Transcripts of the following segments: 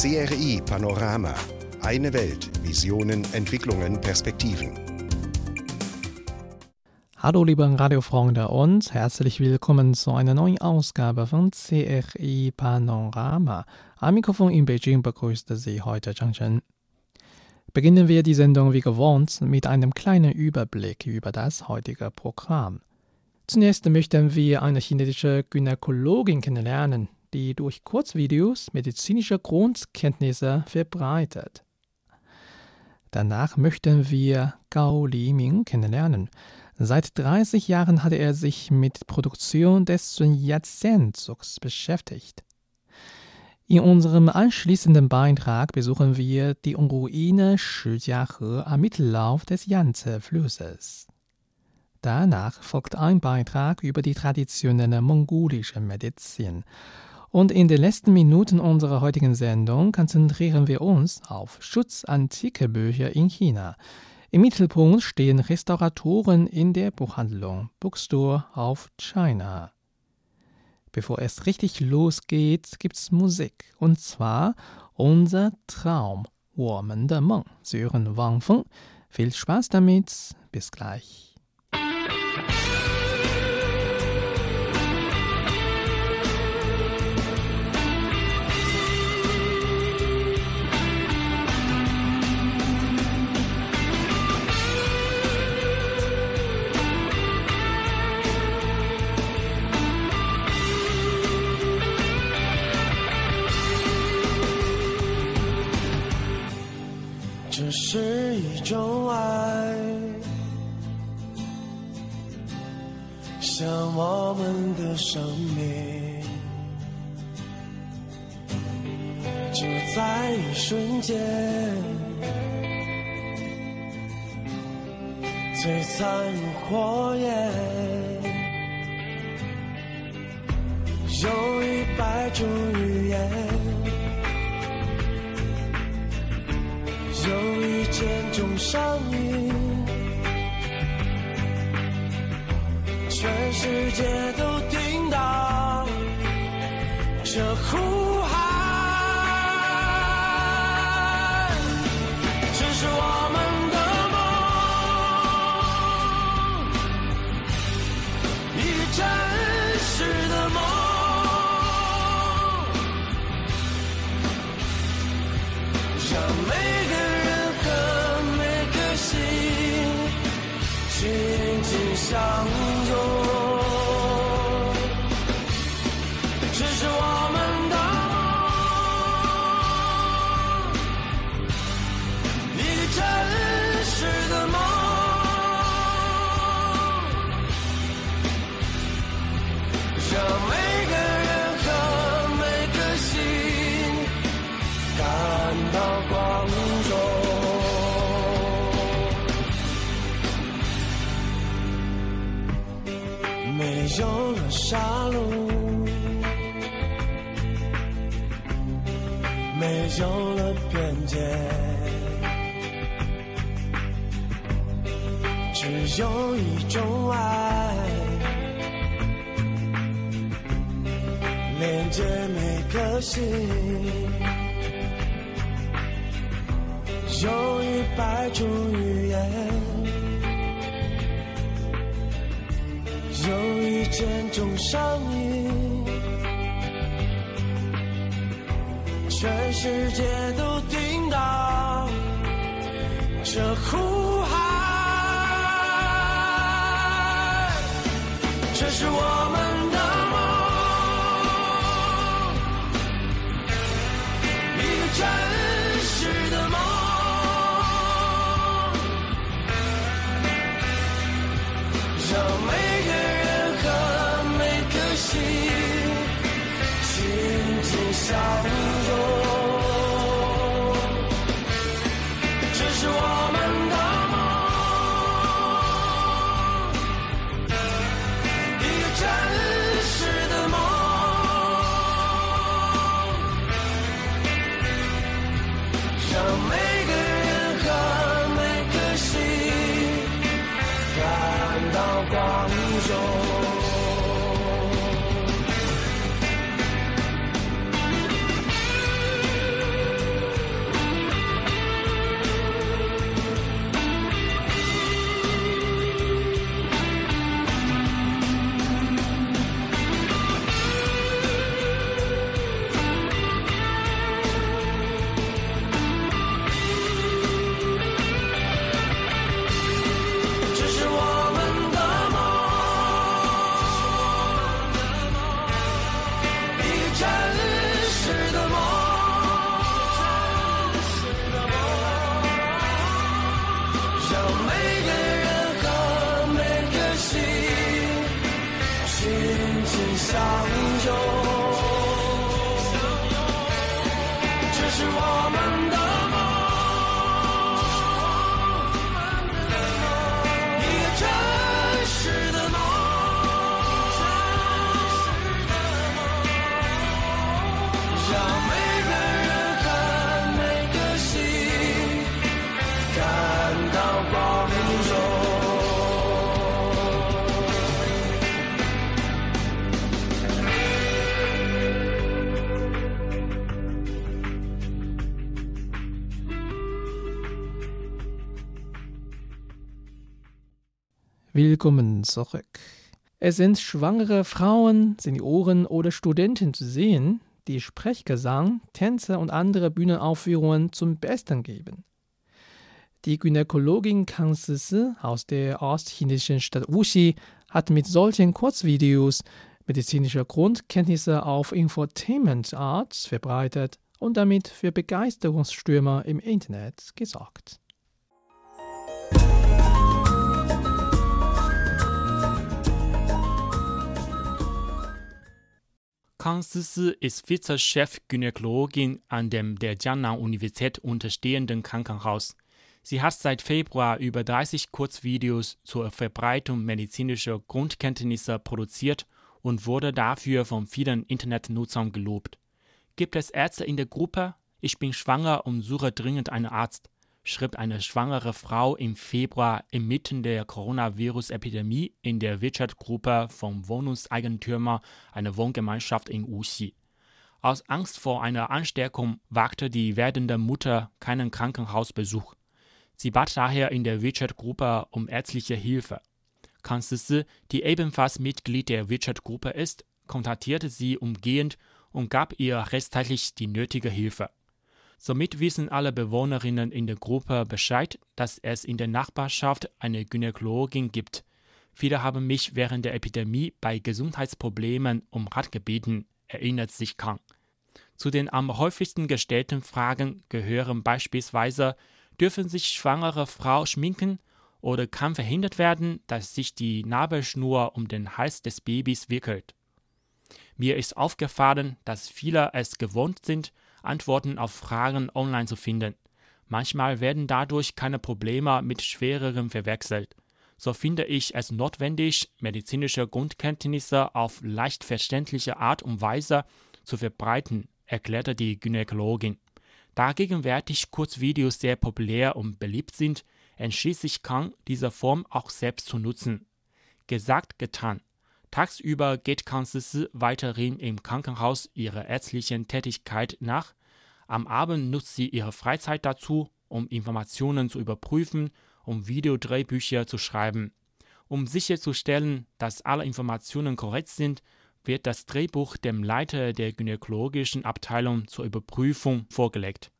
CRI Panorama. Eine Welt. Visionen, Entwicklungen, Perspektiven. Hallo liebe Radiofreunde und herzlich willkommen zu einer neuen Ausgabe von CRI Panorama. Am Mikrofon in Beijing begrüßte Sie heute Zhang Chen. Beginnen wir die Sendung wie gewohnt mit einem kleinen Überblick über das heutige Programm. Zunächst möchten wir eine chinesische Gynäkologin kennenlernen, die durch Kurzvideos medizinische Grundkenntnisse verbreitet. Danach möchten wir Gao Liming kennenlernen. Seit 30 Jahren hatte er sich mit Produktion des Sun Yat-sen-Zugs beschäftigt. In unserem anschließenden Beitrag besuchen wir die Ruine Shijiahe am Mittellauf des Yangtze-Flusses. Danach folgt ein Beitrag über die traditionelle mongolische Medizin und in den letzten Minuten unserer heutigen Sendung konzentrieren wir uns auf Schutz antiker Bücher in China. Im Mittelpunkt stehen Restauratoren in der Buchhandlung Bookstore auf China. Bevor es richtig losgeht, gibt's Musik. Und zwar Unser Traum, Woman der Meng, Sören Wang Feng. Viel Spaß damit, bis gleich. 瞬间，璀璨如火焰，有一百种语言。有一千种声音，全世界都听到这呼上瘾。全世界。Willkommen zurück. Es sind schwangere Frauen, Senioren oder Studenten zu sehen, die Sprechgesang, Tänze und andere Bühnenaufführungen zum Besten geben. Die Gynäkologin Kang Sisi aus der ostchinesischen Stadt Wuxi hat mit solchen Kurzvideos medizinische Grundkenntnisse auf Infotainment Arts verbreitet und damit für Begeisterungsstürmer im Internet gesorgt. Kang Sisi ist Vizechef-Gynäkologin an dem der Jiangnan-Universität unterstehenden Krankenhaus. Sie hat seit Februar über 30 Kurzvideos zur Verbreitung medizinischer Grundkenntnisse produziert und wurde dafür von vielen Internetnutzern gelobt. Gibt es Ärzte in der Gruppe? Ich bin schwanger und suche dringend einen Arzt schrieb eine schwangere Frau im Februar inmitten der Coronavirus-Epidemie in der WeChat-Gruppe von Wohnungseigentümern einer Wohngemeinschaft in Wuxi. Aus Angst vor einer Ansteckung wagte die werdende Mutter keinen Krankenhausbesuch. Sie bat daher in der WeChat-Gruppe um ärztliche Hilfe. Kang Sisi, die ebenfalls Mitglied der WeChat-Gruppe ist, kontaktierte sie umgehend und gab ihr rechtzeitig die nötige Hilfe. Somit wissen alle Bewohnerinnen in der Gruppe Bescheid, dass es in der Nachbarschaft eine Gynäkologin gibt. Viele haben mich während der Epidemie bei Gesundheitsproblemen um Rat gebeten, erinnert sich Kang. Zu den am häufigsten gestellten Fragen gehören beispielsweise, dürfen sich schwangere Frau schminken oder kann verhindert werden, dass sich die Nabelschnur um den Hals des Babys wickelt. Mir ist aufgefallen, dass viele es gewohnt sind, Antworten auf Fragen online zu finden. Manchmal werden dadurch keine Probleme mit schwereren verwechselt. So finde ich es notwendig, medizinische Grundkenntnisse auf leicht verständliche Art und Weise zu verbreiten, erklärte die Gynäkologin. Da gegenwärtig Kurzvideos sehr populär und beliebt sind, entschließt sich Kang, diese Form auch selbst zu nutzen. Gesagt, getan. Tagsüber geht Kansisi weiterhin im Krankenhaus ihrer ärztlichen Tätigkeit nach. Am Abend nutzt sie ihre Freizeit dazu, um Informationen zu überprüfen und Videodrehbücher zu schreiben. Um sicherzustellen, dass alle Informationen korrekt sind, wird das Drehbuch dem Leiter der gynäkologischen Abteilung zur Überprüfung vorgelegt.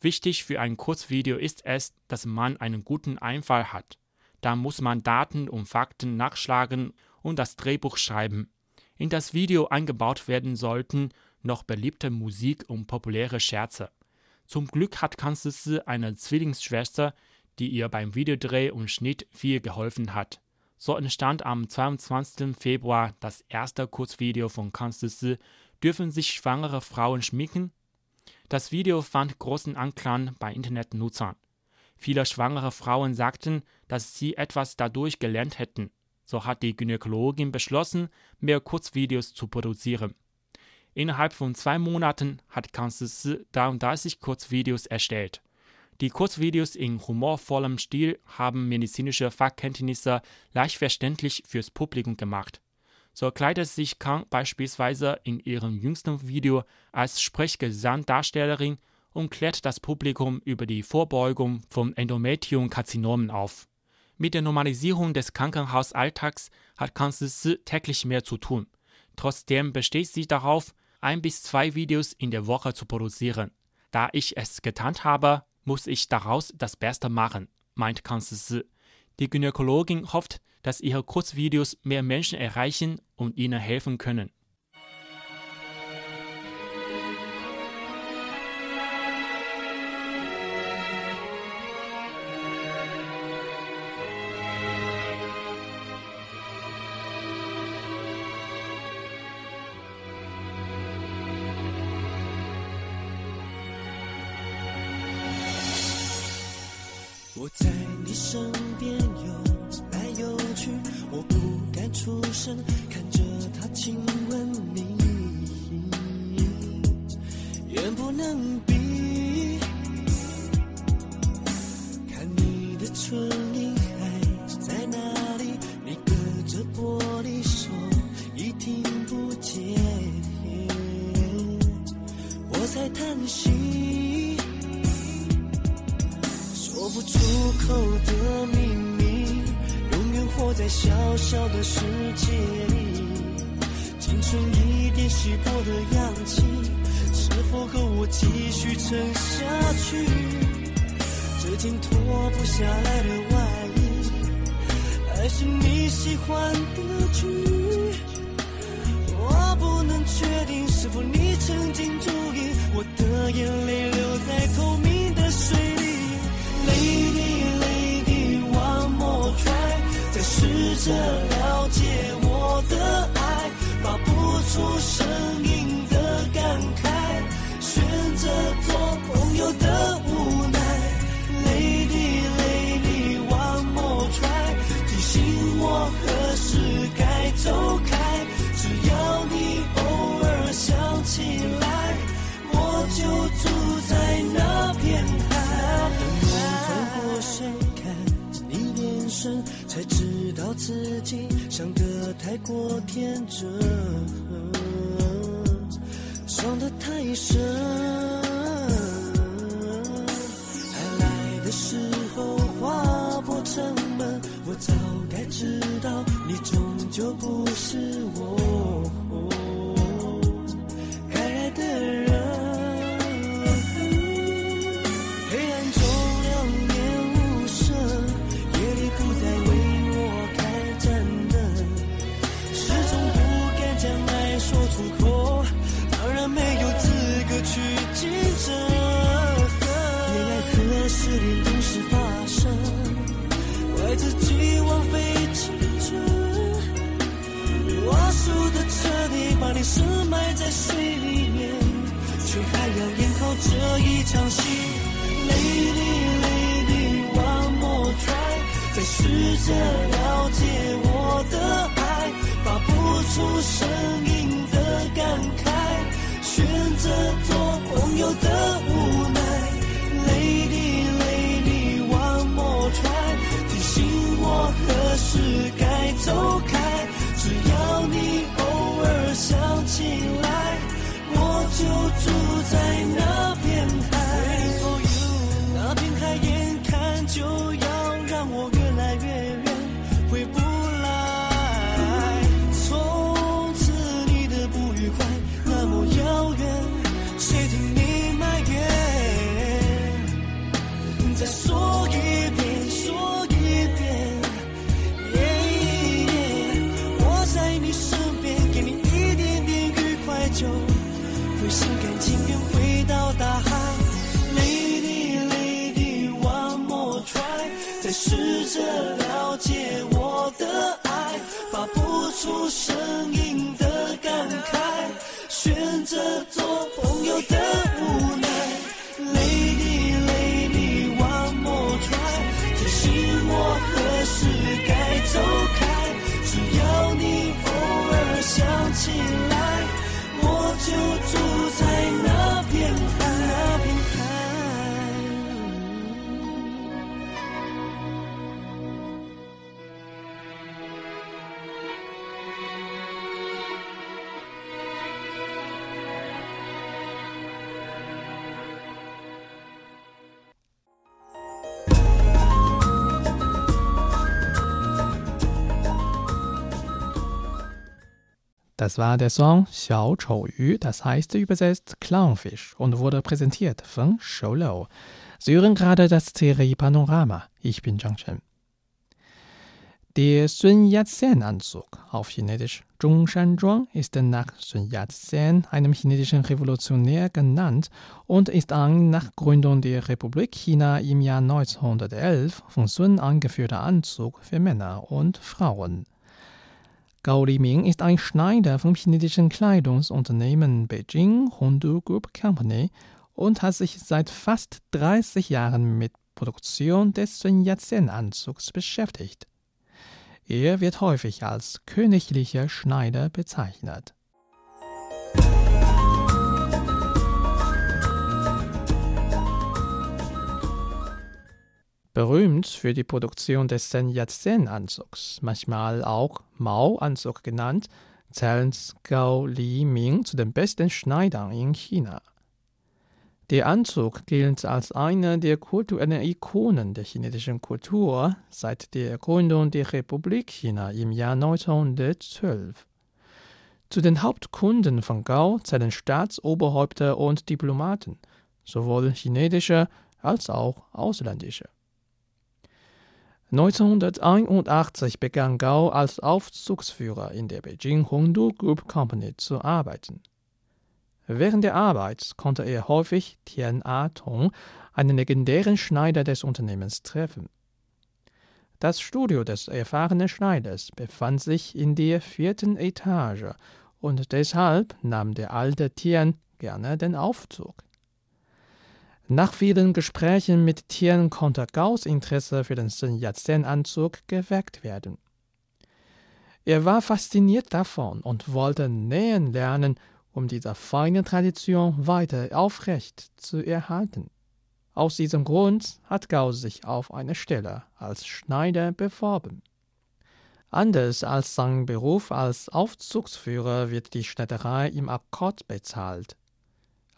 Wichtig für ein Kurzvideo ist es, dass man einen guten Einfall hat. Da muss man Daten und Fakten nachschlagen und das Drehbuch schreiben. In das Video eingebaut werden sollten noch beliebte Musik und populäre Scherze. Zum Glück hat Kanzlisse eine Zwillingsschwester, die ihr beim Videodreh und Schnitt viel geholfen hat. So entstand am 22. Februar das erste Kurzvideo von Kanzlisse Dürfen sich schwangere Frauen schminken? Das Video fand großen Anklang bei Internetnutzern. Viele schwangere Frauen sagten, dass sie etwas dadurch gelernt hätten. So hat die Gynäkologin beschlossen, mehr Kurzvideos zu produzieren. Innerhalb von zwei Monaten hat Kanzlisi 33 Kurzvideos erstellt. Die Kurzvideos in humorvollem Stil haben medizinische Fachkenntnisse leicht verständlich fürs Publikum gemacht. So kleidet sich Kang beispielsweise in ihrem jüngsten Video als Sprechgesangdarstellerin und klärt das Publikum über die Vorbeugung von Endometriumkarzinomen auf. Mit der Normalisierung des Krankenhausalltags hat Kanzlisi täglich mehr zu tun. Trotzdem besteht sie darauf, ein bis zwei Videos in der Woche zu produzieren. Da ich es getan habe, muss ich daraus das Beste machen, meint Kanzlisi. Die Gynäkologin hofft, dass ihre Kurzvideos mehr Menschen erreichen und ihnen helfen können. 我在你身边游来游去，我不敢出声，看着他亲吻你，远不能脱不下来的外衣，还是你喜欢的剧？我不能确定是否你曾经注意，我的眼泪流在透明的水里。Lady Lady One More Try，再试着了解才知道自己想得太过天真，伤得太深。爱来的时候划破城门，我早该知道你终究不是我这一场戏。Lady Lady One More Try，在试着了解我的爱，发不出声音的感慨，选择做朋友的无奈。Lady Lady One More Try，提醒我何时该走着了解我的爱，发不出声音的感慨，选择做朋友的 Das war der Song Xiao Chou Yu, das heißt übersetzt Clownfisch und wurde präsentiert von Sholo. Sie hören gerade das Serie Panorama. Ich bin Zhang Chen. Der Sun Yat-sen-Anzug, auf Chinesisch Zhongshan-Zhuang, ist nach Sun Yat-sen, einem chinesischen Revolutionär, genannt und ist ein nach Gründung der Republik China im Jahr 1911 von Sun angeführter Anzug für Männer und Frauen. Gao Liming ist ein Schneider vom chinesischen Kleidungsunternehmen Beijing Hondu Group Company und hat sich seit fast 30 Jahren mit Produktion des Sun Yat-sen-Anzugs beschäftigt. Er wird häufig als königlicher Schneider bezeichnet. Berühmt für die Produktion des Sen Yat-sen-Anzugs, manchmal auch Mao-Anzug genannt, zählen Gao Li Ming zu den besten Schneidern in China. Der Anzug gilt als eine der kulturellen Ikonen der chinesischen Kultur seit der Gründung der Republik China im Jahr 1912. Zu den Hauptkunden von Gao zählen Staatsoberhäupter und Diplomaten, sowohl chinesische als auch ausländische. 1981 begann Gao als Aufzugsführer in der Beijing Hongdu Group Company zu arbeiten. Während der Arbeit konnte er häufig Tian A-Tong, einen legendären Schneider des Unternehmens, treffen. Das Studio des erfahrenen Schneiders befand sich in der vierten Etage und deshalb nahm der alte Tian gerne den Aufzug. Nach vielen Gesprächen mit Tian konnte Gaos Interesse für den Sun Yat-sen-Anzug geweckt werden. Er war fasziniert davon und wollte nähen lernen, um diese feine Tradition weiter aufrecht zu erhalten. Aus diesem Grund hat Gao sich auf eine Stelle als Schneider beworben. Anders als sein Beruf als Aufzugsführer wird die Schneiderei im Akkord bezahlt.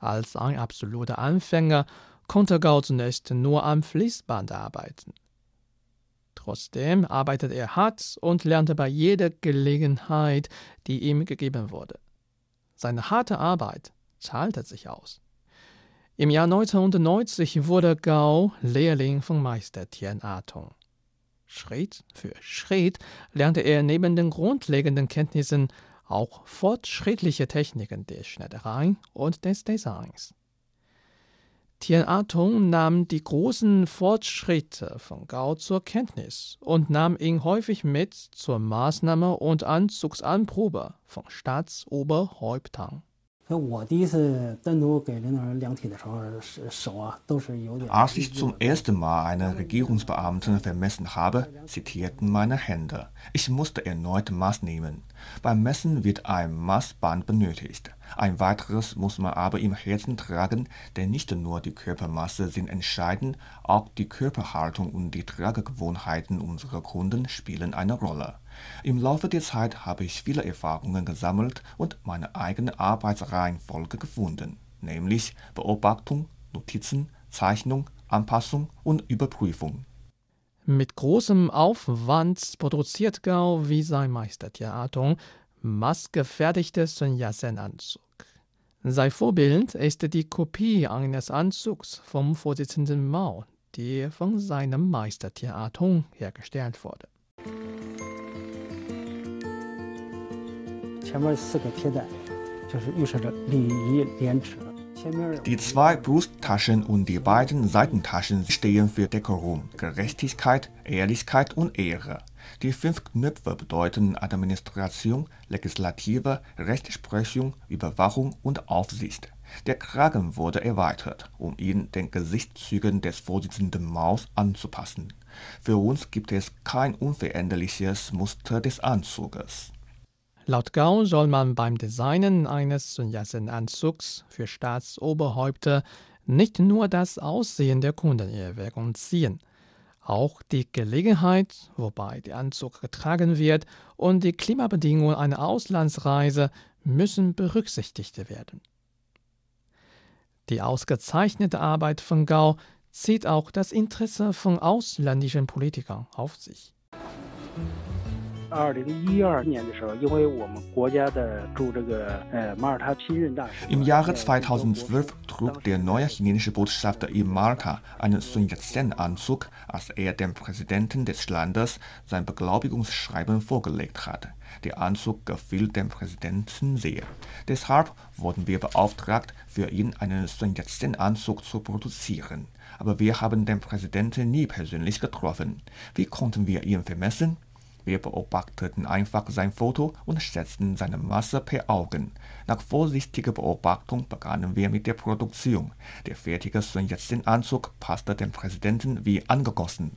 Als ein absoluter Anfänger konnte Gao zunächst nur am Fließband arbeiten. Trotzdem arbeitet er hart und lernte bei jeder Gelegenheit, die ihm gegeben wurde. Seine harte Arbeit zahlte sich aus. Im Jahr 1990 wurde Gao Lehrling von Meister Tian Atong. Schritt für Schritt lernte er neben den grundlegenden Kenntnissen auch fortschrittliche Techniken der Schneiderei und des Designs. Tian Atong nahm die großen Fortschritte von Gao zur Kenntnis und nahm ihn häufig mit zur Maßnahme und Anzugsanprobe von Staatsoberhäuptern. Als ich zum ersten Mal einen Regierungsbeamten vermessen habe, zitierten meine Hände. Ich musste erneut Maß nehmen. Beim Messen wird ein Maßband benötigt. Ein weiteres muss man aber im Herzen tragen, denn nicht nur die Körpermasse sind entscheidend, auch die Körperhaltung und die Tragegewohnheiten unserer Kunden spielen eine Rolle. Im Laufe der Zeit habe ich viele Erfahrungen gesammelt und meine eigene Arbeitsreihenfolge gefunden, nämlich Beobachtung, Notizen, Zeichnung, Anpassung und Überprüfung. Mit großem Aufwand produziert Gao wie sein Meister Tiatung maßgefertigte Sun Yat-sen-Anzug. Sein Vorbild ist die Kopie eines Anzugs vom Vorsitzenden Mao, der von seinem Meister Tiatung hergestellt wurde. Die zwei Brusttaschen und die beiden Seitentaschen stehen für Dekorum, Gerechtigkeit, Ehrlichkeit und Ehre. Die fünf Knöpfe bedeuten Administration, Legislative, Rechtsprechung, Überwachung und Aufsicht. Der Kragen wurde erweitert, um ihn den Gesichtszügen des Vorsitzenden Maus anzupassen. Für uns gibt es kein unveränderliches Muster des Anzuges. Laut Gao soll man beim Designen eines Sun Yat-sen-Anzugs für Staatsoberhäupter nicht nur das Aussehen der Kunden in Erwägung ziehen. Auch die Gelegenheit, wobei der Anzug getragen wird, und die Klimabedingungen einer Auslandsreise müssen berücksichtigt werden. Die ausgezeichnete Arbeit von Gao zieht auch das Interesse von ausländischen Politikern auf sich. Im Jahre 2012 trug der neue chinesische Botschafter in Malta einen Sun Yat-sen-Anzug, als er dem Präsidenten des Landes sein Beglaubigungsschreiben vorgelegt hat. Der Anzug gefiel dem Präsidenten sehr. Deshalb wurden wir beauftragt, für ihn einen Sun Yat-sen-Anzug zu produzieren. Aber wir haben den Präsidenten nie persönlich getroffen. Wie konnten wir ihn vermessen? Wir beobachteten einfach sein Foto und schätzten seine Masse per Augen. Nach vorsichtiger Beobachtung begannen wir mit der Produktion. Der fertige Sun Yat-sen-Anzug passte dem Präsidenten wie angegossen.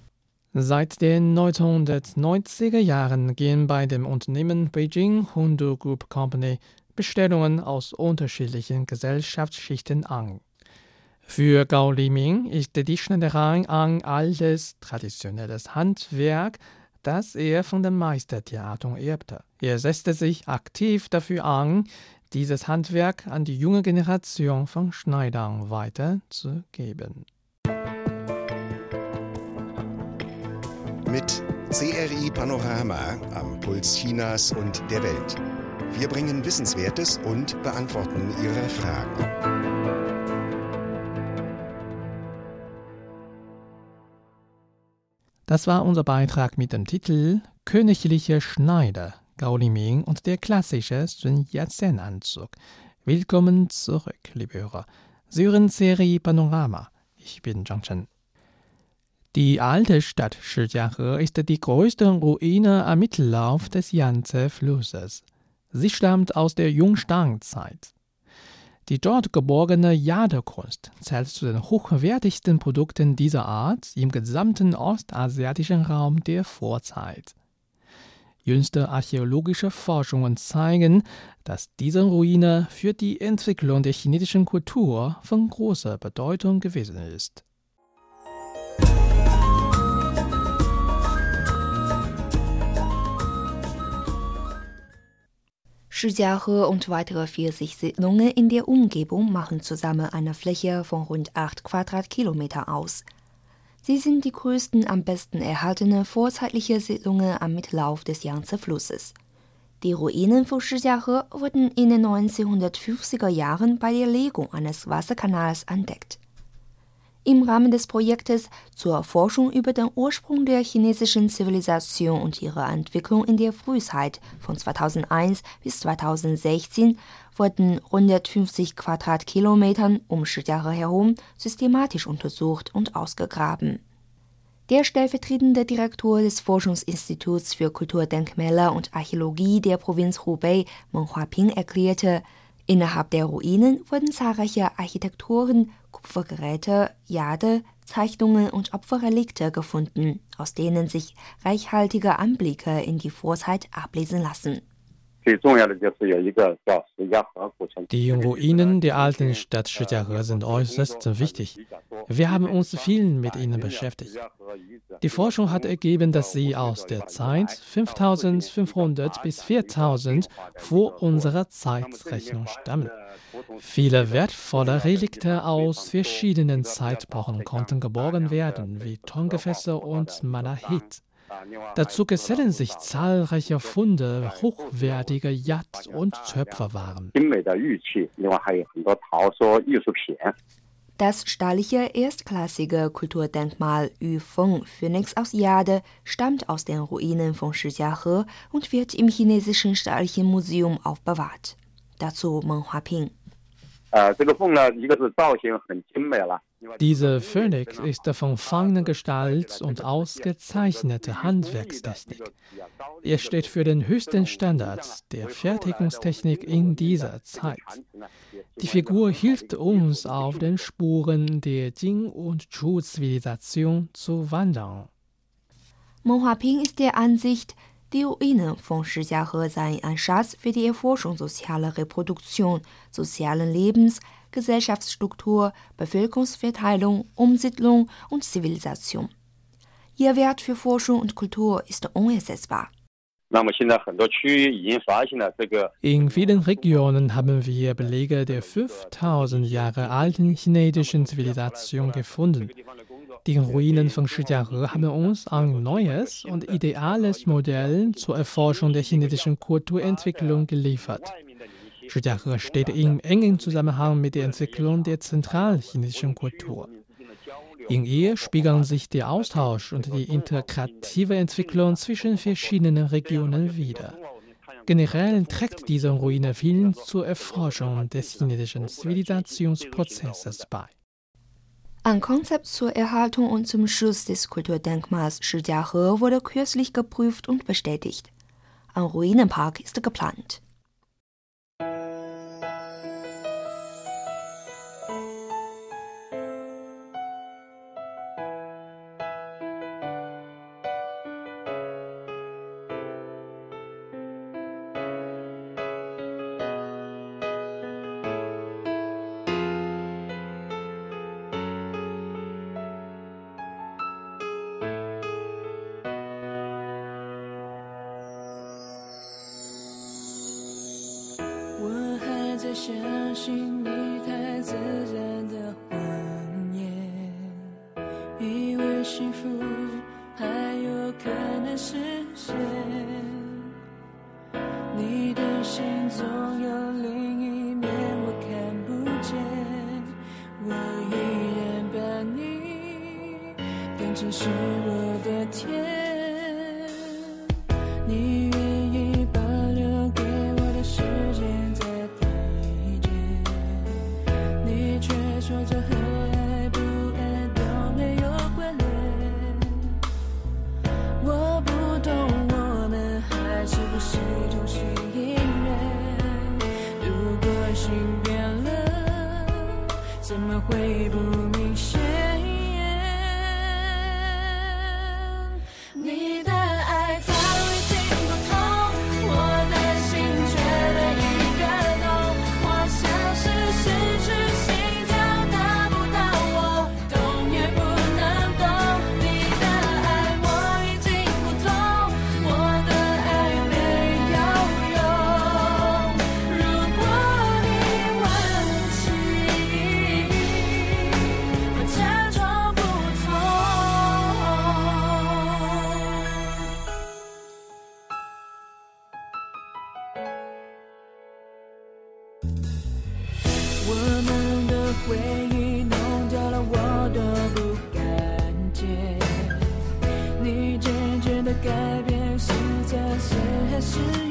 Seit den 1990er Jahren gehen bei dem Unternehmen Beijing Hundu Group Company Bestellungen aus unterschiedlichen Gesellschaftsschichten an. Für Gao Liming ist die Schneiderei ein altes, traditionelles Handwerk, das er von dem Meister Theater erbte. Er setzte sich aktiv dafür an, dieses Handwerk an die junge Generation von Schneidern weiterzugeben. Mit CRI Panorama am Puls Chinas und der Welt. Wir bringen Wissenswertes und beantworten Ihre Fragen. Das war unser Beitrag mit dem Titel Königliche Schneider, Gao Liming und der klassische Sun Yat-sen-Anzug. Willkommen zurück, liebe Hörer. Sie hören Serie Panorama. Ich bin Zhang Chen. Die alte Stadt Shijiahe ist die größte Ruine am Mittellauf des Yangtze-Flusses. Sie stammt aus der Jungsteinzeit. Die dort geborgene Jadekunst zählt zu den hochwertigsten Produkten dieser Art im gesamten ostasiatischen Raum der Vorzeit. Jüngste archäologische Forschungen zeigen, dass diese Ruine für die Entwicklung der chinesischen Kultur von großer Bedeutung gewesen ist. Shijiahe und weitere 40 Siedlungen in der Umgebung machen zusammen eine Fläche von rund 8 Quadratkilometer aus. Sie sind die größten, am besten erhaltenen vorzeitlichen Siedlungen am Mittellauf des Yangtze-Flusses. Die Ruinen von Shijiahe wurden in den 1950er Jahren bei der Legung eines Wasserkanals entdeckt. Im Rahmen des Projektes zur Forschung über den Ursprung der chinesischen Zivilisation und ihre Entwicklung in der Frühzeit von 2001 bis 2016 wurden 150 Quadratkilometern um Shijiahe herum systematisch untersucht und ausgegraben. Der stellvertretende Direktor des Forschungsinstituts für Kulturdenkmäler und Archäologie der Provinz Hubei, Meng Huaping, erklärte, innerhalb der Ruinen wurden zahlreiche Architekturen, Kupfergeräte, Jade, Zeichnungen und Opferrelikte gefunden, aus denen sich reichhaltige Anblicke in die Vorzeit ablesen lassen. Die Ruinen der alten Stadt Shijiahe sind äußerst wichtig. Wir haben uns viel mit ihnen beschäftigt. Die Forschung hat ergeben, dass sie aus der Zeit 5500 bis 4000 vor unserer Zeitrechnung stammen. Viele wertvolle Relikte aus verschiedenen Zeitpochen konnten geborgen werden, wie Tongefässer und Malachit. Dazu gesellen sich zahlreiche Funde hochwertiger Jad- und Töpferwaren. Das staatliche erstklassige Kulturdenkmal Yufeng Phoenix aus Jade stammt aus den Ruinen von Shijiahe und wird im chinesischen staatlichen Museum aufbewahrt. Dazu Meng Huaping. 呃，这个凤呢，一个是造型很精美了。 Diese Phönix ist von feiner Gestalt und ausgezeichneter Handwerkstechnik. Er steht für den höchsten Standard der Fertigungstechnik in dieser Zeit. Die Figur hilft uns auf den Spuren der Jing- und Chu-Zivilisation zu wandern. Meng Huaping ist der Ansicht, die Ruinen von Shijiahe seien ein Schatz für die Erforschung sozialer Reproduktion, sozialen Lebens, Gesellschaftsstruktur, Bevölkerungsverteilung, Umsiedlung und Zivilisation. Ihr Wert für Forschung und Kultur ist unersetzbar. In vielen Regionen haben wir Belege der 5000 Jahre alten chinesischen Zivilisation gefunden. Die Ruinen von Shijiazhe haben uns ein neues und ideales Modell zur Erforschung der chinesischen Kulturentwicklung geliefert. Shijiahe steht in engem Zusammenhang mit der Entwicklung der zentralchinesischen Kultur. In ihr spiegeln sich der Austausch und die integrative Entwicklung zwischen verschiedenen Regionen wider. Generell trägt diese Ruine viel zur Erforschung des chinesischen Zivilisationsprozesses bei. Ein Konzept zur Erhaltung und zum Schutz des Kulturdenkmals Shijiahe wurde kürzlich geprüft und bestätigt. Ein Ruinenpark ist geplant. 相信你我们的回忆弄掉了，我都不敢接。你渐渐的改变，是暂时还是？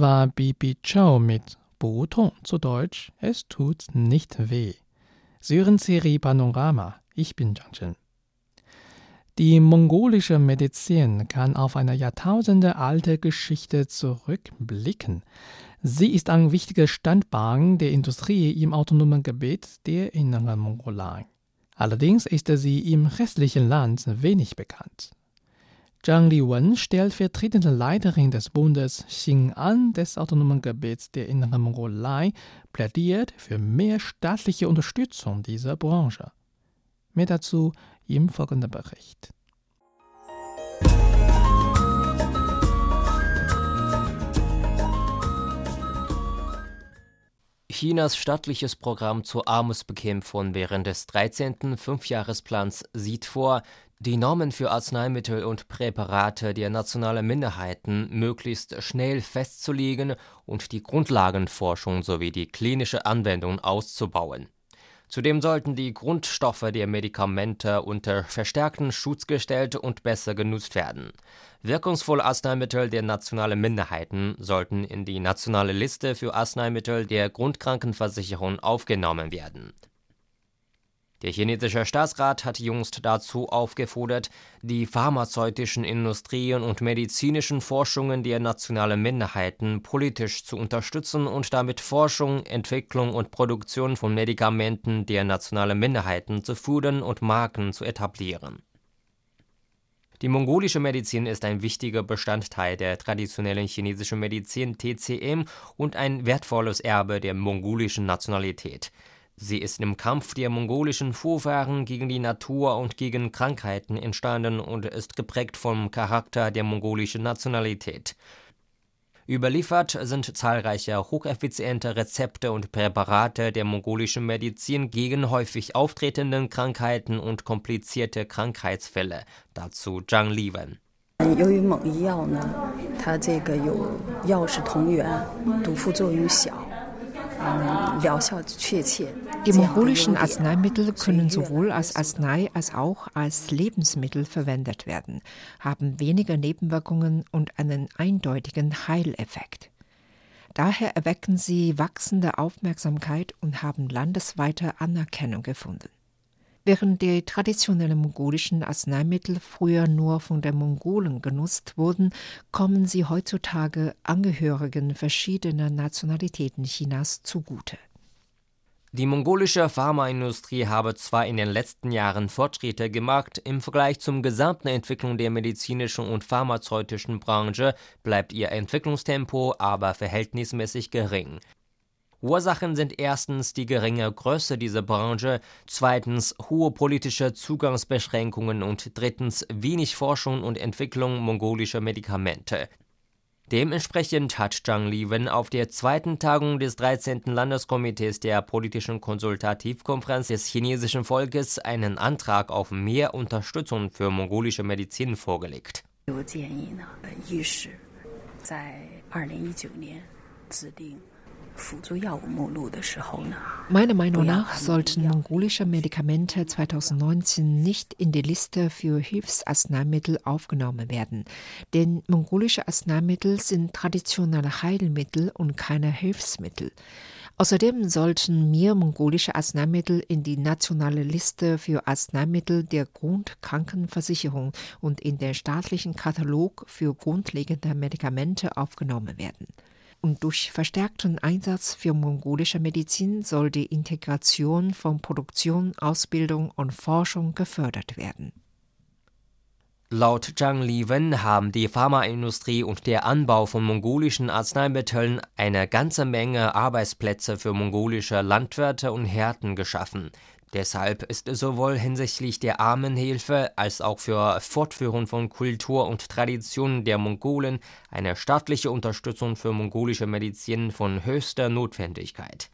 War Bibi Chow mit Bo zu Deutsch, es tut nicht weh. Sie hören Serie Panorama. Ich bin Zhang Chen. Die mongolische Medizin kann auf eine jahrtausendealte Geschichte zurückblicken. Sie ist ein wichtiger Standbein der Industrie im autonomen Gebiet der Inneren Mongolei. Allerdings ist sie im restlichen Land wenig bekannt. Zhang Liwen, stellvertretende Leiterin des Bundes Xin'an des autonomen Gebiets der Inneren Mongolei, plädiert für mehr staatliche Unterstützung dieser Branche. Mehr dazu im folgenden Bericht. Chinas staatliches Programm zur Armutsbekämpfung während des 13. Fünfjahresplans sieht vor, die Normen für Arzneimittel und Präparate der nationalen Minderheiten möglichst schnell festzulegen und die Grundlagenforschung sowie die klinische Anwendung auszubauen. Zudem sollten die Grundstoffe der Medikamente unter verstärkten Schutz gestellt und besser genutzt werden. Wirkungsvolle Arzneimittel der nationalen Minderheiten sollten in die nationale Liste für Arzneimittel der Grundkrankenversicherung aufgenommen werden der chinesische Staatsrat hat jüngst dazu aufgefordert, die pharmazeutischen Industrien und medizinischen Forschungen der nationalen Minderheiten politisch zu unterstützen und damit Forschung, Entwicklung und Produktion von Medikamenten der nationalen Minderheiten zu fördern und Marken zu etablieren. Die mongolische Medizin ist ein wichtiger Bestandteil der traditionellen chinesischen Medizin TCM und ein wertvolles Erbe der mongolischen Nationalität. Sie ist im Kampf der mongolischen Vorfahren gegen die Natur und gegen Krankheiten entstanden und ist geprägt vom Charakter der mongolischen Nationalität. Überliefert sind zahlreiche hocheffiziente Rezepte und Präparate der mongolischen Medizin gegen häufig auftretende Krankheiten und komplizierte Krankheitsfälle. Dazu Zhang Liwen. Die mongolischen Arzneimittel können sowohl als Arznei als auch als Lebensmittel verwendet werden, haben weniger Nebenwirkungen und einen eindeutigen Heileffekt. Daher erwecken sie wachsende Aufmerksamkeit und haben landesweite Anerkennung gefunden. Während die traditionellen mongolischen Arzneimittel früher nur von den Mongolen genutzt wurden, kommen sie heutzutage Angehörigen verschiedener Nationalitäten Chinas zugute. Die mongolische Pharmaindustrie habe zwar in den letzten Jahren Fortschritte gemacht, im Vergleich zum gesamten Entwicklung der medizinischen und pharmazeutischen Branche bleibt ihr Entwicklungstempo aber verhältnismäßig gering. Ursachen sind erstens die geringe Größe dieser Branche, zweitens hohe politische Zugangsbeschränkungen und drittens wenig Forschung und Entwicklung mongolischer Medikamente. Dementsprechend hat Zhang Liwen auf der zweiten Tagung des 13. Landeskomitees der politischen Konsultativkonferenz des chinesischen Volkes einen Antrag auf mehr Unterstützung für mongolische Medizin vorgelegt. 有 Meiner Meinung nach sollten mongolische Medikamente 2019 nicht in die Liste für Hilfsarzneimittel aufgenommen werden, denn mongolische Arzneimittel sind traditionelle Heilmittel und keine Hilfsmittel. Außerdem sollten mehr mongolische Arzneimittel in die nationale Liste für Arzneimittel der Grundkrankenversicherung und in den staatlichen Katalog für grundlegende Medikamente aufgenommen werden und durch verstärkten Einsatz für mongolische Medizin soll die Integration von Produktion, Ausbildung und Forschung gefördert werden. Laut Zhang Liwen haben die Pharmaindustrie und der Anbau von mongolischen Arzneimitteln eine ganze Menge Arbeitsplätze für mongolische Landwirte und Härten geschaffen. Deshalb ist sowohl hinsichtlich der Armenhilfe als auch für Fortführung von Kultur und Traditionen der Mongolen eine staatliche Unterstützung für mongolische Medizin von höchster Notwendigkeit.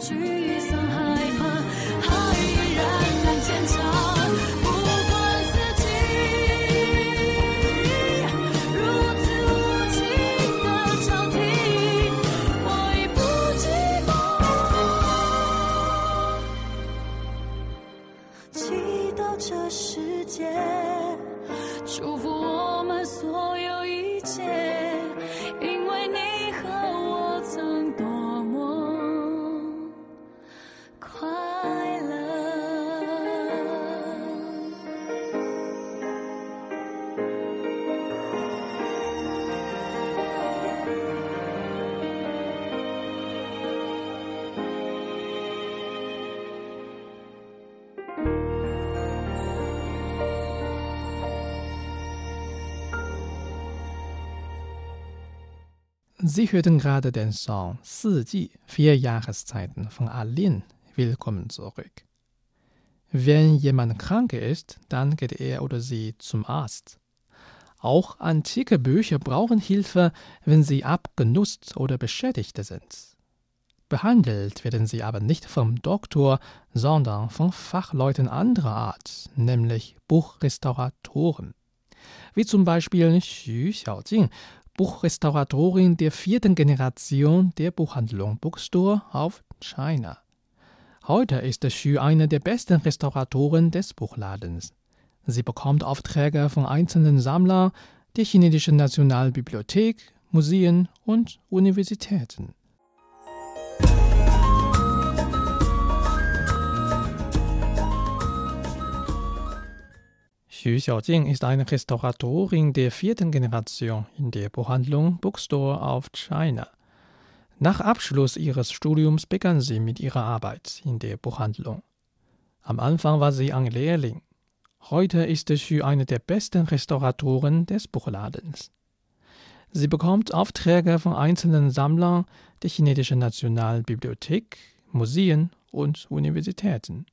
去 Sie hörten gerade den Song 四 vier Jahreszeiten von Aline. Willkommen zurück. Wenn jemand krank ist, dann geht er oder sie zum Arzt. Auch antike Bücher brauchen Hilfe, wenn sie abgenutzt oder beschädigt sind. Behandelt werden sie aber nicht vom Doktor, sondern von Fachleuten anderer Art, nämlich Buchrestauratoren. Wie zum Beispiel Xu Xiaojing, Buchrestauratorin der vierten Generation der Buchhandlung Bookstore auf China. Heute ist Xu eine der besten Restauratoren des Buchladens. Sie bekommt Aufträge von einzelnen Sammlern der chinesischen Nationalbibliothek, Museen und Universitäten. Xu Xiaojing ist eine Restauratorin der vierten Generation in der Buchhandlung Bookstore of China. Nach Abschluss ihres Studiums begann sie mit ihrer Arbeit in der Buchhandlung. Am Anfang war sie ein Lehrling. Heute ist Xu eine der besten Restauratoren des Buchladens. Sie bekommt Aufträge von einzelnen Sammlern der chinesischen Nationalbibliothek, Museen und Universitäten.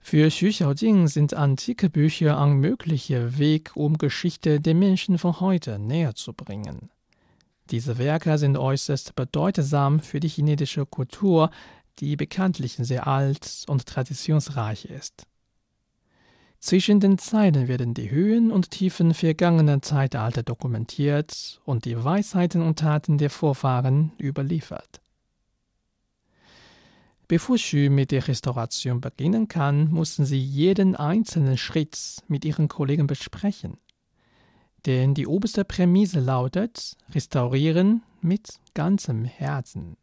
Für Xu Xiaojing sind antike Bücher ein möglicher Weg, um Geschichte der Menschen von heute näher zu bringen. Diese Werke sind äußerst bedeutsam für die chinesische Kultur, die bekanntlich sehr alt und traditionsreich ist. Zwischen den Zeilen werden die Höhen und Tiefen vergangener Zeitalter dokumentiert und die Weisheiten und Taten der Vorfahren überliefert. Bevor Xu mit der Restauration beginnen kann, mussten sie jeden einzelnen Schritt mit ihren Kollegen besprechen. Denn die oberste Prämisse lautet: Restaurieren mit ganzem Herzen.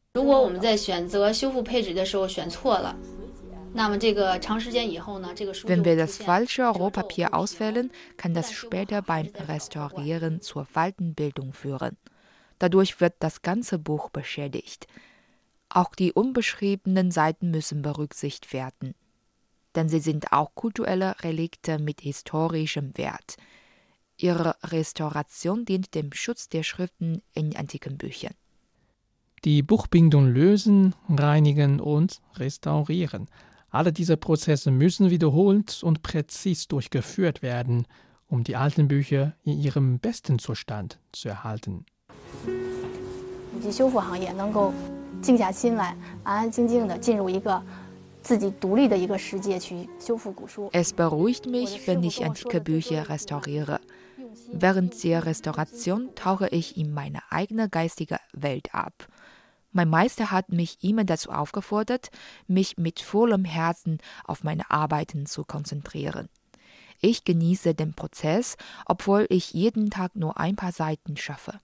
Wenn wir das falsche Rohpapier auswählen, kann das später beim Restaurieren zur Faltenbildung führen. Dadurch wird das ganze Buch beschädigt. Auch die unbeschriebenen Seiten müssen berücksichtigt werden, denn sie sind auch kulturelle Relikte mit historischem Wert. Ihre Restauration dient dem Schutz der Schriften in antiken Büchern. Die Buchbindung lösen, reinigen und restaurieren. Alle diese Prozesse müssen wiederholt und präzis durchgeführt werden, um die alten Bücher in ihrem besten Zustand zu erhalten. 以及修复行业能够静下心来，安安静静的进入一个自己独立的一个世界去修复古书。 Es beruhigt mich, wenn ich antike Bücher restauriere. Während der Restauration tauche ich in meine eigene geistige Welt ab. Mein Meister hat mich immer dazu aufgefordert, mich mit vollem Herzen auf meine Arbeiten zu konzentrieren. Ich genieße den Prozess, obwohl ich jeden Tag nur ein paar Seiten schaffe.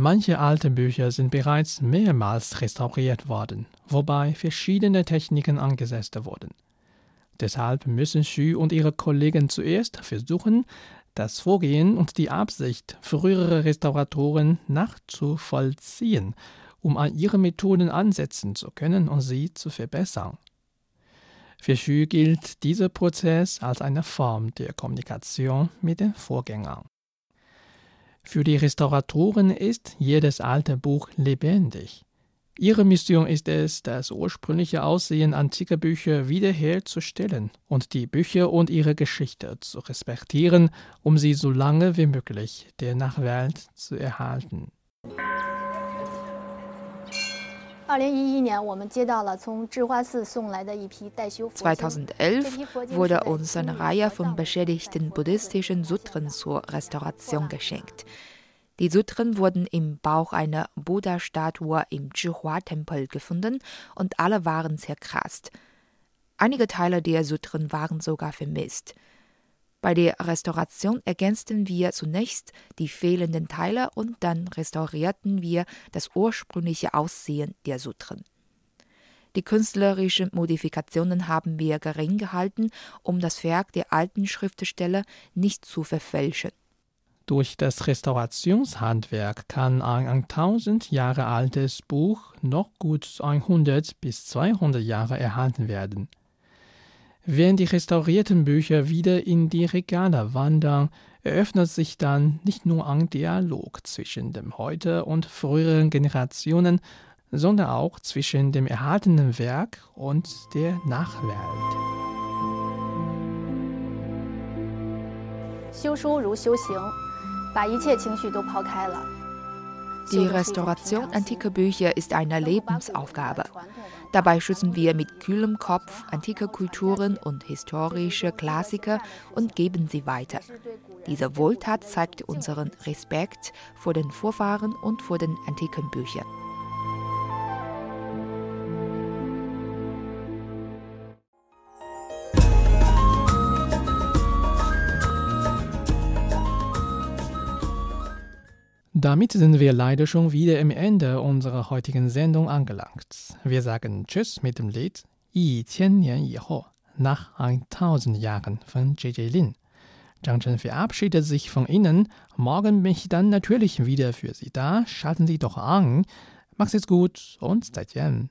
Manche alte Bücher sind bereits mehrmals restauriert worden, wobei verschiedene Techniken angesetzt wurden. Deshalb müssen Xu und ihre Kollegen zuerst versuchen, das Vorgehen und die Absicht früherer Restauratoren nachzuvollziehen, um an ihre Methoden ansetzen zu können und sie zu verbessern. Für Xu gilt dieser Prozess als eine Form der Kommunikation mit den Vorgängern. Für die Restauratoren ist jedes alte Buch lebendig. Ihre Mission ist es, das ursprüngliche Aussehen antiker Bücher wiederherzustellen und die Bücher und ihre Geschichte zu respektieren, um sie so lange wie möglich der Nachwelt zu erhalten. 2011 wurde uns eine Reihe von beschädigten buddhistischen Sutren zur Restauration geschenkt. Die Sutren wurden im Bauch einer Buddha-Statue im Zhihua-Tempel gefunden und alle waren zerkratzt. Einige Teile der Sutren waren sogar vermisst. Bei der Restauration ergänzten wir zunächst die fehlenden Teile und dann restaurierten wir das ursprüngliche Aussehen der Sutren. Die künstlerischen Modifikationen haben wir gering gehalten, um das Werk der alten Schriftsteller nicht zu verfälschen. Durch das Restaurationshandwerk kann ein 1000 Jahre altes Buch noch gut 100 bis 200 Jahre erhalten werden. Wenn die restaurierten Bücher wieder in die Regale wandern, eröffnet sich dann nicht nur ein Dialog zwischen dem heute und früheren Generationen, sondern auch zwischen dem erhaltenen Werk und der Nachwelt. 修书如修行，把一切情绪都抛开了。 Die Restauration antiker Bücher ist eine Lebensaufgabe. Dabei schützen wir mit kühlem Kopf antike Kulturen und historische Klassiker und geben sie weiter. Diese Wohltat zeigt unseren Respekt vor den Vorfahren und vor den antiken Büchern. Damit sind wir leider schon wieder am Ende unserer heutigen Sendung angelangt. Wir sagen Tschüss mit dem Lied Yi Qian Nian Yi Ho nach 1000 Jahren von JJ Lin. Zhang Chen verabschiedet sich von Ihnen. Morgen bin ich dann natürlich wieder für Sie da. Schalten Sie doch an. Macht's jetzt gut und seid Jan.